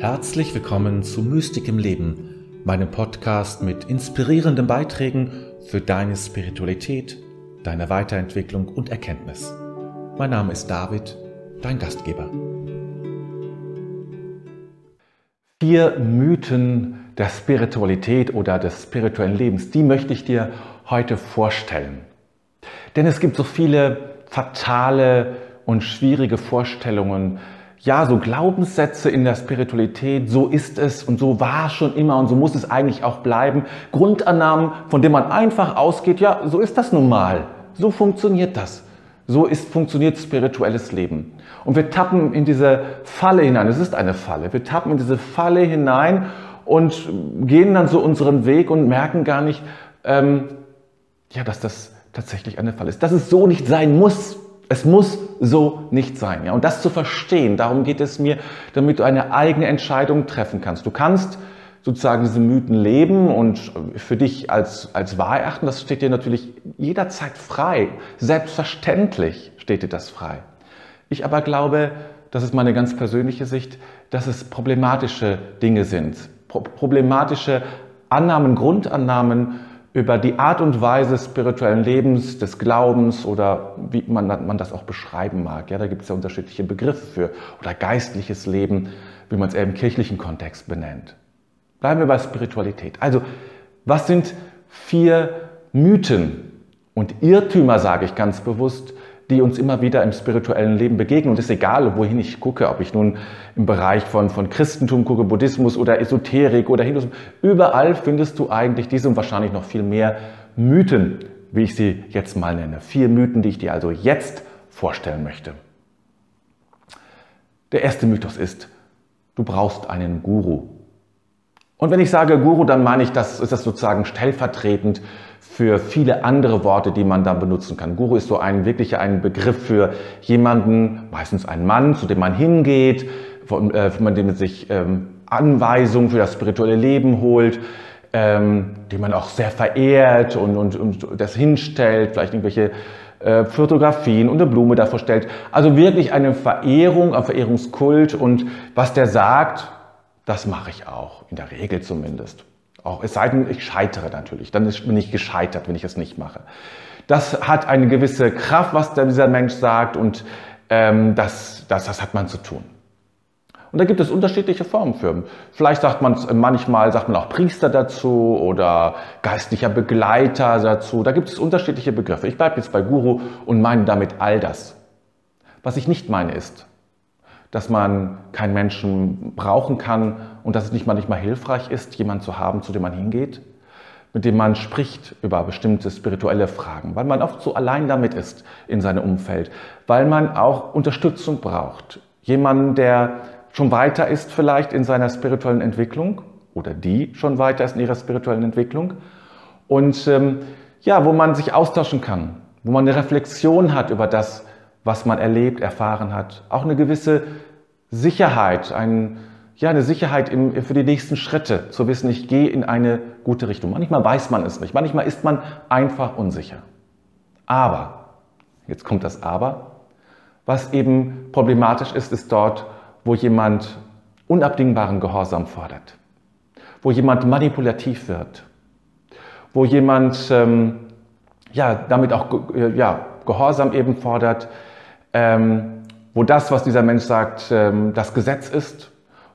Herzlich willkommen zu Mystik im Leben, meinem Podcast mit inspirierenden Beiträgen für deine Spiritualität, deine Weiterentwicklung und Erkenntnis. Mein Name ist David, dein Gastgeber. Vier Mythen der Spiritualität oder des spirituellen Lebens, die möchte ich dir heute vorstellen. Denn es gibt so viele fatale und schwierige Vorstellungen, ja, so Glaubenssätze in der Spiritualität, so ist es und so war es schon immer und so muss es eigentlich auch bleiben. Grundannahmen, von denen man einfach ausgeht, ja, so ist das nun mal. So funktioniert das. So ist, funktioniert spirituelles Leben. Und wir tappen in diese Falle hinein. Es ist eine Falle. Wir tappen in diese Falle hinein und gehen dann so unseren Weg und merken gar nicht, ähm, ja, dass das tatsächlich eine Falle ist. Dass es so nicht sein muss. Es muss so nicht sein. Ja? Und das zu verstehen, darum geht es mir, damit du eine eigene Entscheidung treffen kannst. Du kannst sozusagen diese Mythen leben und für dich als, als wahr erachten, das steht dir natürlich jederzeit frei. Selbstverständlich steht dir das frei. Ich aber glaube, das ist meine ganz persönliche Sicht, dass es problematische Dinge sind. Pro problematische Annahmen, Grundannahmen, über die Art und Weise spirituellen Lebens, des Glaubens oder wie man, man das auch beschreiben mag. Ja, da gibt es ja unterschiedliche Begriffe für oder geistliches Leben, wie man es eher im kirchlichen Kontext benennt. Bleiben wir bei Spiritualität. Also, was sind vier Mythen und Irrtümer, sage ich ganz bewusst, die uns immer wieder im spirituellen Leben begegnen. Und es ist egal, wohin ich gucke, ob ich nun im Bereich von, von Christentum gucke, Buddhismus oder Esoterik oder Hinduismus. Überall findest du eigentlich diese und wahrscheinlich noch viel mehr Mythen, wie ich sie jetzt mal nenne. Vier Mythen, die ich dir also jetzt vorstellen möchte. Der erste Mythos ist, du brauchst einen Guru. Und wenn ich sage Guru, dann meine ich, das ist das sozusagen stellvertretend für viele andere Worte, die man da benutzen kann. Guru ist so ein wirklich ein Begriff für jemanden, meistens einen Mann, zu dem man hingeht, von, äh, von dem man sich ähm, Anweisungen für das spirituelle Leben holt, ähm, den man auch sehr verehrt und, und, und das hinstellt, vielleicht irgendwelche äh, Fotografien und eine Blume davor stellt. Also wirklich eine Verehrung, ein Verehrungskult und was der sagt, das mache ich auch, in der Regel zumindest. Auch es sei denn, ich scheitere natürlich. Dann bin ich gescheitert, wenn ich es nicht mache. Das hat eine gewisse Kraft, was dieser Mensch sagt, und ähm, das, das, das hat man zu tun. Und da gibt es unterschiedliche Formen für. Vielleicht sagt man manchmal sagt man auch Priester dazu oder geistlicher Begleiter dazu. Da gibt es unterschiedliche Begriffe. Ich bleibe jetzt bei Guru und meine damit all das. Was ich nicht meine ist, dass man keinen Menschen brauchen kann und dass es nicht manchmal hilfreich ist, jemanden zu haben, zu dem man hingeht, mit dem man spricht über bestimmte spirituelle Fragen, weil man oft so allein damit ist in seinem Umfeld, weil man auch Unterstützung braucht. Jemanden, der schon weiter ist vielleicht in seiner spirituellen Entwicklung oder die schon weiter ist in ihrer spirituellen Entwicklung und ähm, ja, wo man sich austauschen kann, wo man eine Reflexion hat über das, was man erlebt, erfahren hat. Auch eine gewisse Sicherheit, ein, ja, eine Sicherheit im, für die nächsten Schritte, zu wissen, ich gehe in eine gute Richtung. Manchmal weiß man es nicht, manchmal ist man einfach unsicher. Aber, jetzt kommt das Aber, was eben problematisch ist, ist dort, wo jemand unabdingbaren Gehorsam fordert, wo jemand manipulativ wird, wo jemand ähm, ja, damit auch äh, ja, Gehorsam eben fordert, ähm, wo das, was dieser Mensch sagt, ähm, das Gesetz ist,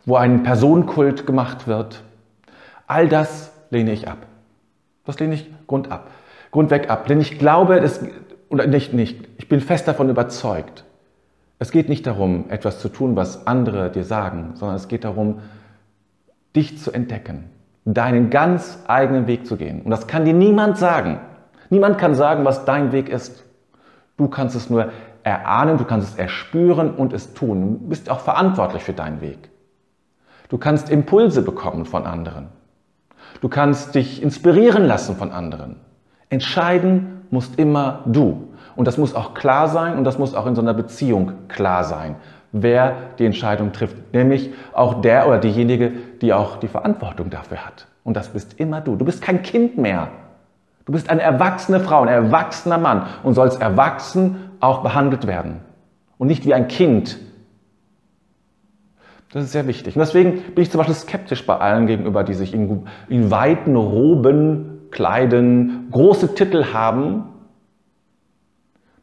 wo ein Personenkult gemacht wird. All das lehne ich ab. Das lehne ich grundab, grundweg ab. Denn ich glaube, das, oder nicht, nicht, ich bin fest davon überzeugt. Es geht nicht darum, etwas zu tun, was andere dir sagen, sondern es geht darum, dich zu entdecken, deinen ganz eigenen Weg zu gehen. Und das kann dir niemand sagen. Niemand kann sagen, was dein Weg ist. Du kannst es nur erahnen, du kannst es erspüren und es tun. Du bist auch verantwortlich für deinen Weg. Du kannst Impulse bekommen von anderen. Du kannst dich inspirieren lassen von anderen. Entscheiden musst immer du. Und das muss auch klar sein und das muss auch in so einer Beziehung klar sein, wer die Entscheidung trifft. Nämlich auch der oder diejenige, die auch die Verantwortung dafür hat. Und das bist immer du. Du bist kein Kind mehr. Du bist eine erwachsene Frau, ein erwachsener Mann und sollst erwachsen auch behandelt werden und nicht wie ein Kind. Das ist sehr wichtig. Und deswegen bin ich zum Beispiel skeptisch bei allen gegenüber, die sich in, in weiten Roben kleiden, große Titel haben.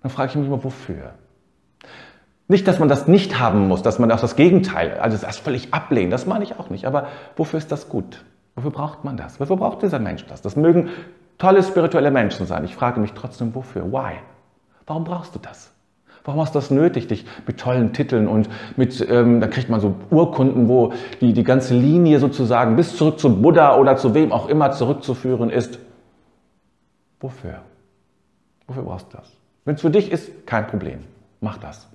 Dann frage ich mich immer, wofür? Nicht, dass man das nicht haben muss, dass man auch das Gegenteil, also das völlig ablehnen, das meine ich auch nicht. Aber wofür ist das gut? Wofür braucht man das? Wofür braucht dieser Mensch das? Das mögen tolle spirituelle Menschen sein. Ich frage mich trotzdem, wofür? Why? Warum brauchst du das? Warum hast du das nötig, dich mit tollen Titeln und mit, ähm, da kriegt man so Urkunden, wo die, die ganze Linie sozusagen bis zurück zu Buddha oder zu wem auch immer zurückzuführen ist? Wofür? Wofür brauchst du das? Wenn es für dich ist, kein Problem. Mach das.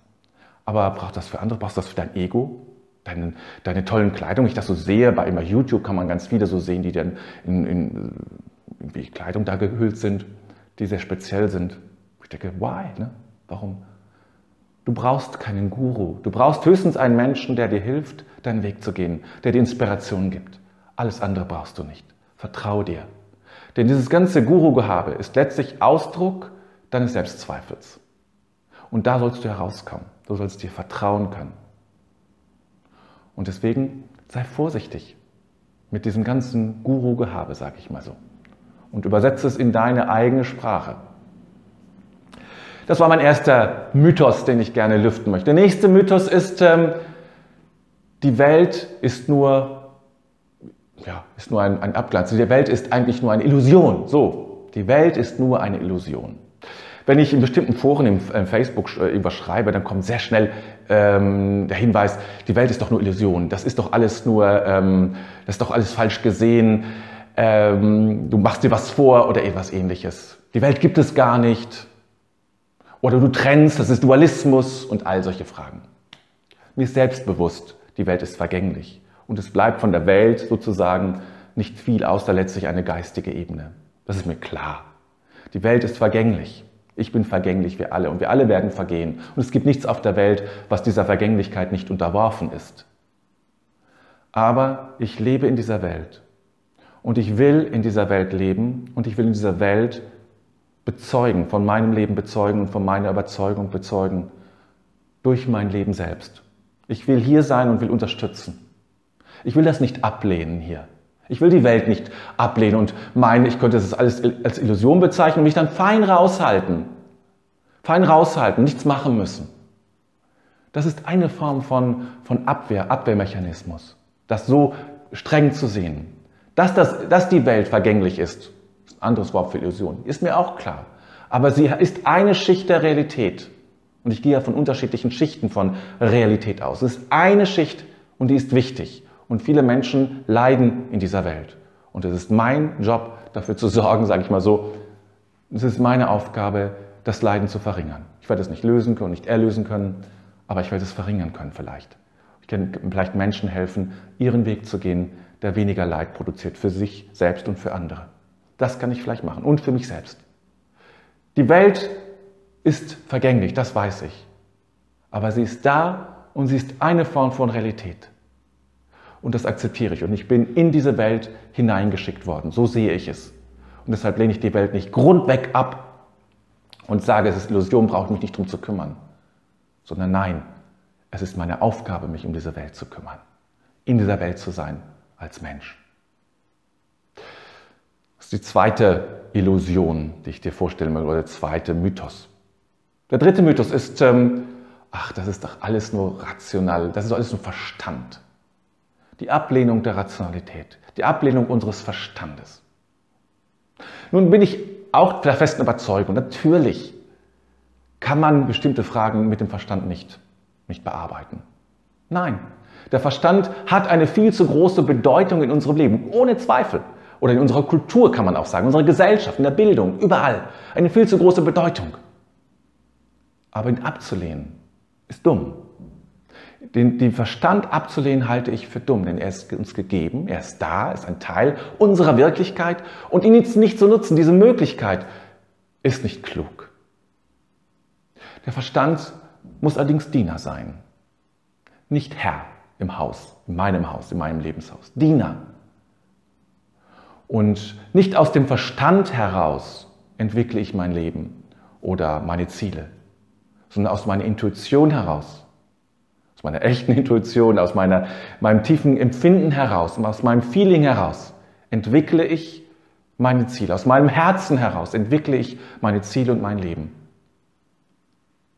Aber brauchst du das für andere? Brauchst du das für dein Ego? Deine, deine tollen Kleidung? Ich das so sehe, bei immer YouTube kann man ganz viele so sehen, die dann in, in irgendwie Kleidung da gehüllt sind, die sehr speziell sind. Ich denke, why? Ne? Warum? Du brauchst keinen Guru. Du brauchst höchstens einen Menschen, der dir hilft, deinen Weg zu gehen, der dir Inspiration gibt. Alles andere brauchst du nicht. Vertraue dir. Denn dieses ganze Guru-Gehabe ist letztlich Ausdruck deines Selbstzweifels. Und da sollst du herauskommen. Du sollst dir vertrauen können. Und deswegen sei vorsichtig mit diesem ganzen Guru-Gehabe, sage ich mal so. Und übersetze es in deine eigene Sprache. Das war mein erster Mythos, den ich gerne lüften möchte. Der nächste Mythos ist, ähm, die Welt ist nur, ja, ist nur ein, ein Abglanz. Die Welt ist eigentlich nur eine Illusion. So, die Welt ist nur eine Illusion. Wenn ich in bestimmten Foren im, im Facebook äh, irgendwas schreibe, dann kommt sehr schnell ähm, der Hinweis, die Welt ist doch nur Illusion. Das ist doch alles nur, ähm, das ist doch alles falsch gesehen. Ähm, du machst dir was vor oder etwas ähnliches. Die Welt gibt es gar nicht. Oder du trennst, das ist Dualismus und all solche Fragen. Mir ist selbstbewusst, die Welt ist vergänglich. Und es bleibt von der Welt sozusagen nicht viel außer letztlich eine geistige Ebene. Das ist mir klar. Die Welt ist vergänglich. Ich bin vergänglich, wir alle. Und wir alle werden vergehen. Und es gibt nichts auf der Welt, was dieser Vergänglichkeit nicht unterworfen ist. Aber ich lebe in dieser Welt. Und ich will in dieser Welt leben. Und ich will in dieser Welt bezeugen, von meinem Leben bezeugen und von meiner Überzeugung bezeugen durch mein Leben selbst. Ich will hier sein und will unterstützen. Ich will das nicht ablehnen hier. Ich will die Welt nicht ablehnen und meinen, ich könnte das alles als Illusion bezeichnen und mich dann fein raushalten. Fein raushalten, nichts machen müssen. Das ist eine Form von, von Abwehr, Abwehrmechanismus. Das so streng zu sehen. Dass, das, dass die Welt vergänglich ist, anderes Wort für Illusion. Ist mir auch klar. Aber sie ist eine Schicht der Realität. Und ich gehe ja von unterschiedlichen Schichten von Realität aus. Es ist eine Schicht und die ist wichtig. Und viele Menschen leiden in dieser Welt. Und es ist mein Job, dafür zu sorgen, sage ich mal so, es ist meine Aufgabe, das Leiden zu verringern. Ich werde es nicht lösen können, nicht erlösen können, aber ich werde es verringern können vielleicht. Ich kann vielleicht Menschen helfen, ihren Weg zu gehen, der weniger Leid produziert für sich selbst und für andere. Das kann ich vielleicht machen und für mich selbst. Die Welt ist vergänglich, das weiß ich. Aber sie ist da und sie ist eine Form von Realität. Und das akzeptiere ich. Und ich bin in diese Welt hineingeschickt worden. So sehe ich es. Und deshalb lehne ich die Welt nicht grundweg ab und sage, es ist Illusion, brauche mich nicht darum zu kümmern. Sondern nein, es ist meine Aufgabe, mich um diese Welt zu kümmern. In dieser Welt zu sein als Mensch. Das ist die zweite Illusion, die ich dir vorstellen möchte, oder der zweite Mythos. Der dritte Mythos ist, ähm, ach, das ist doch alles nur rational, das ist alles nur Verstand. Die Ablehnung der Rationalität, die Ablehnung unseres Verstandes. Nun bin ich auch der festen Überzeugung, natürlich kann man bestimmte Fragen mit dem Verstand nicht, nicht bearbeiten. Nein, der Verstand hat eine viel zu große Bedeutung in unserem Leben, ohne Zweifel oder in unserer Kultur kann man auch sagen, in unserer Gesellschaft, in der Bildung, überall eine viel zu große Bedeutung. Aber ihn abzulehnen ist dumm. Den, den Verstand abzulehnen halte ich für dumm, denn er ist uns gegeben, er ist da, ist ein Teil unserer Wirklichkeit und ihn jetzt nicht zu nutzen, diese Möglichkeit, ist nicht klug. Der Verstand muss allerdings Diener sein, nicht Herr im Haus, in meinem Haus, in meinem Lebenshaus. Diener. Und nicht aus dem Verstand heraus entwickle ich mein Leben oder meine Ziele, sondern aus meiner Intuition heraus, aus meiner echten Intuition, aus meiner, meinem tiefen Empfinden heraus, aus meinem Feeling heraus, entwickle ich meine Ziele. Aus meinem Herzen heraus entwickle ich meine Ziele und mein Leben.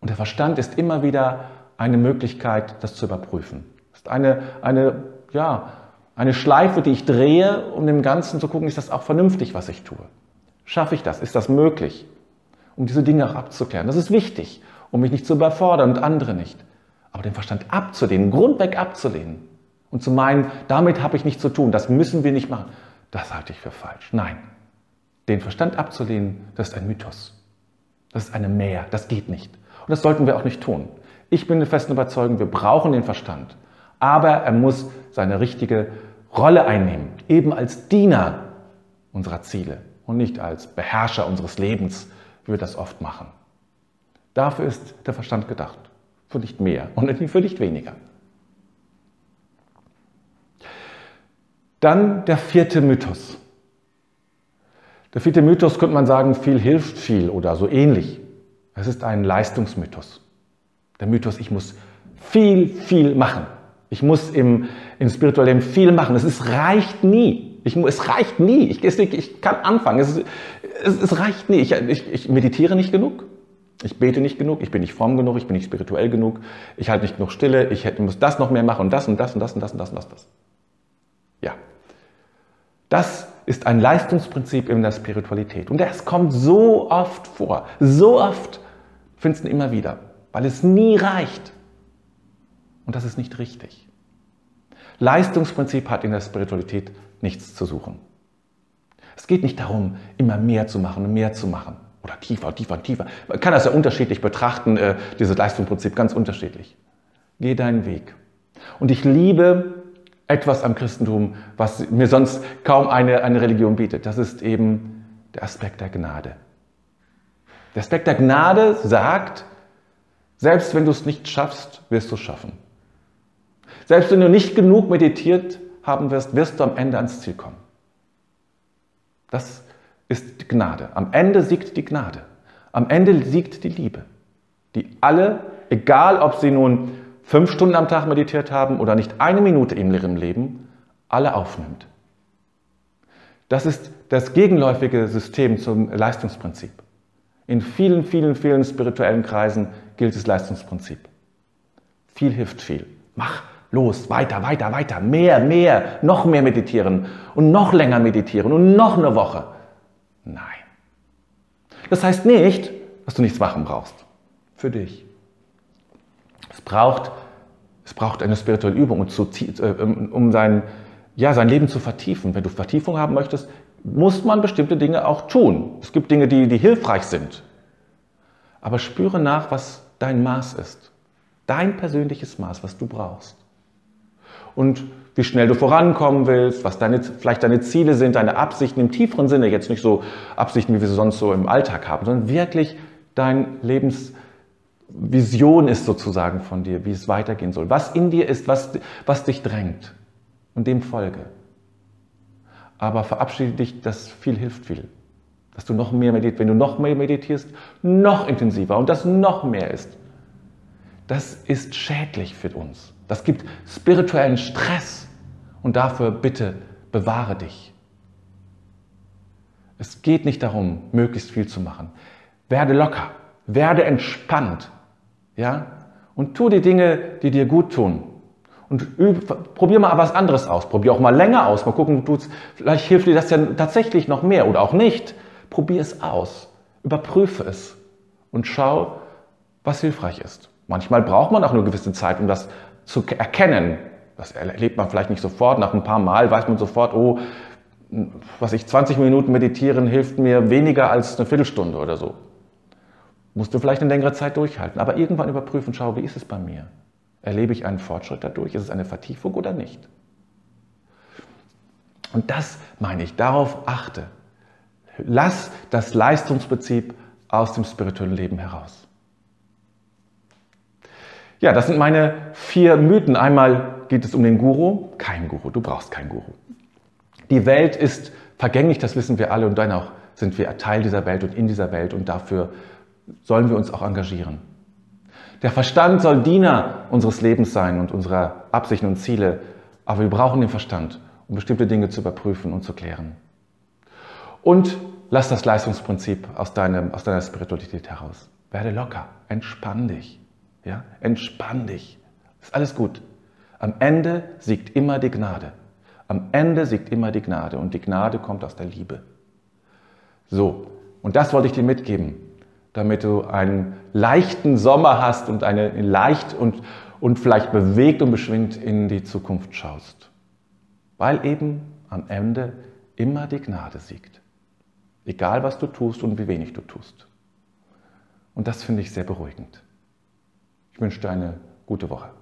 Und der Verstand ist immer wieder eine Möglichkeit, das zu überprüfen. Eine, eine, ja, eine Schleife, die ich drehe, um dem Ganzen zu gucken, ist das auch vernünftig, was ich tue? Schaffe ich das? Ist das möglich? Um diese Dinge auch abzuklären. Das ist wichtig, um mich nicht zu überfordern und andere nicht. Aber den Verstand abzulehnen, grundweg abzulehnen und zu meinen, damit habe ich nichts zu tun, das müssen wir nicht machen, das halte ich für falsch. Nein, den Verstand abzulehnen, das ist ein Mythos. Das ist eine Mehr, das geht nicht. Und das sollten wir auch nicht tun. Ich bin der festen Überzeugung, wir brauchen den Verstand. Aber er muss seine richtige Rolle einnehmen, eben als Diener unserer Ziele und nicht als Beherrscher unseres Lebens, wie wir das oft machen. Dafür ist der Verstand gedacht, für nicht mehr und für nicht weniger. Dann der vierte Mythos. Der vierte Mythos könnte man sagen, viel hilft viel oder so ähnlich. Es ist ein Leistungsmythos. Der Mythos, ich muss viel, viel machen. Ich muss im, im spirituellen Leben viel machen. Es ist, reicht nie. Ich, es reicht nie. Ich, ich kann anfangen. Es, es, es reicht nie. Ich, ich, ich meditiere nicht genug. Ich bete nicht genug, ich bin nicht fromm genug, ich bin nicht spirituell genug, ich halte nicht genug Stille, ich hätte, muss das noch mehr machen und das und das und das und das und das und das. Und das. Ja. Das ist ein Leistungsprinzip in der Spiritualität. Und das kommt so oft vor. So oft findest du immer wieder, weil es nie reicht. Und das ist nicht richtig. Leistungsprinzip hat in der Spiritualität nichts zu suchen. Es geht nicht darum, immer mehr zu machen und mehr zu machen. Oder tiefer, tiefer, tiefer. Man kann das ja unterschiedlich betrachten, äh, dieses Leistungsprinzip, ganz unterschiedlich. Geh deinen Weg. Und ich liebe etwas am Christentum, was mir sonst kaum eine, eine Religion bietet. Das ist eben der Aspekt der Gnade. Der Aspekt der Gnade sagt, selbst wenn du es nicht schaffst, wirst du es schaffen. Selbst wenn du nicht genug meditiert haben wirst, wirst du am Ende ans Ziel kommen. Das ist Gnade. Am Ende siegt die Gnade. Am Ende siegt die Liebe, die alle, egal ob sie nun fünf Stunden am Tag meditiert haben oder nicht eine Minute in ihrem Leben, alle aufnimmt. Das ist das gegenläufige System zum Leistungsprinzip. In vielen, vielen, vielen spirituellen Kreisen gilt das Leistungsprinzip. Viel hilft viel. Mach los, weiter, weiter, weiter, mehr, mehr, noch mehr meditieren und noch länger meditieren und noch eine Woche. Nein. Das heißt nicht, dass du nichts machen brauchst. Für dich. Es braucht, es braucht eine spirituelle Übung, um sein, ja, sein Leben zu vertiefen. Wenn du Vertiefung haben möchtest, muss man bestimmte Dinge auch tun. Es gibt Dinge, die, die hilfreich sind. Aber spüre nach, was dein Maß ist. Dein persönliches Maß, was du brauchst. Und wie schnell du vorankommen willst, was deine, vielleicht deine Ziele sind, deine Absichten im tieferen Sinne, jetzt nicht so Absichten, wie wir sie sonst so im Alltag haben, sondern wirklich dein Lebens, Vision ist sozusagen von dir, wie es weitergehen soll. Was in dir ist, was, was dich drängt. Und dem folge. Aber verabschiede dich, dass viel hilft viel. Dass du noch mehr meditierst, wenn du noch mehr meditierst, noch intensiver und das noch mehr ist. Das ist schädlich für uns. Das gibt spirituellen Stress. Und dafür bitte bewahre dich. Es geht nicht darum, möglichst viel zu machen. Werde locker, werde entspannt, ja? Und tu die Dinge, die dir gut tun. Und üb, probier mal was anderes aus. Probier auch mal länger aus. Mal gucken, du, vielleicht hilft dir das ja tatsächlich noch mehr oder auch nicht. Probier es aus. Überprüfe es. Und schau, was hilfreich ist. Manchmal braucht man auch eine gewisse Zeit, um das zu erkennen. Das erlebt man vielleicht nicht sofort. Nach ein paar Mal weiß man sofort, oh, was ich 20 Minuten meditieren hilft mir weniger als eine Viertelstunde oder so. Musst du vielleicht eine längere Zeit durchhalten, aber irgendwann überprüfen, schau, wie ist es bei mir? Erlebe ich einen Fortschritt dadurch? Ist es eine Vertiefung oder nicht? Und das meine ich, darauf achte. Lass das Leistungsprinzip aus dem spirituellen Leben heraus. Ja, das sind meine vier Mythen. Einmal geht es um den Guru. Kein Guru, du brauchst keinen Guru. Die Welt ist vergänglich, das wissen wir alle und dennoch sind wir Teil dieser Welt und in dieser Welt und dafür sollen wir uns auch engagieren. Der Verstand soll Diener unseres Lebens sein und unserer Absichten und Ziele, aber wir brauchen den Verstand, um bestimmte Dinge zu überprüfen und zu klären. Und lass das Leistungsprinzip aus, deinem, aus deiner Spiritualität heraus. Werde locker, entspann dich. Ja? Entspann dich. Ist alles gut. Am Ende siegt immer die Gnade. Am Ende siegt immer die Gnade und die Gnade kommt aus der Liebe. So, und das wollte ich dir mitgeben, damit du einen leichten Sommer hast und eine leicht und, und vielleicht bewegt und beschwingt in die Zukunft schaust. Weil eben am Ende immer die Gnade siegt. Egal was du tust und wie wenig du tust. Und das finde ich sehr beruhigend. Ich wünsche dir eine gute Woche.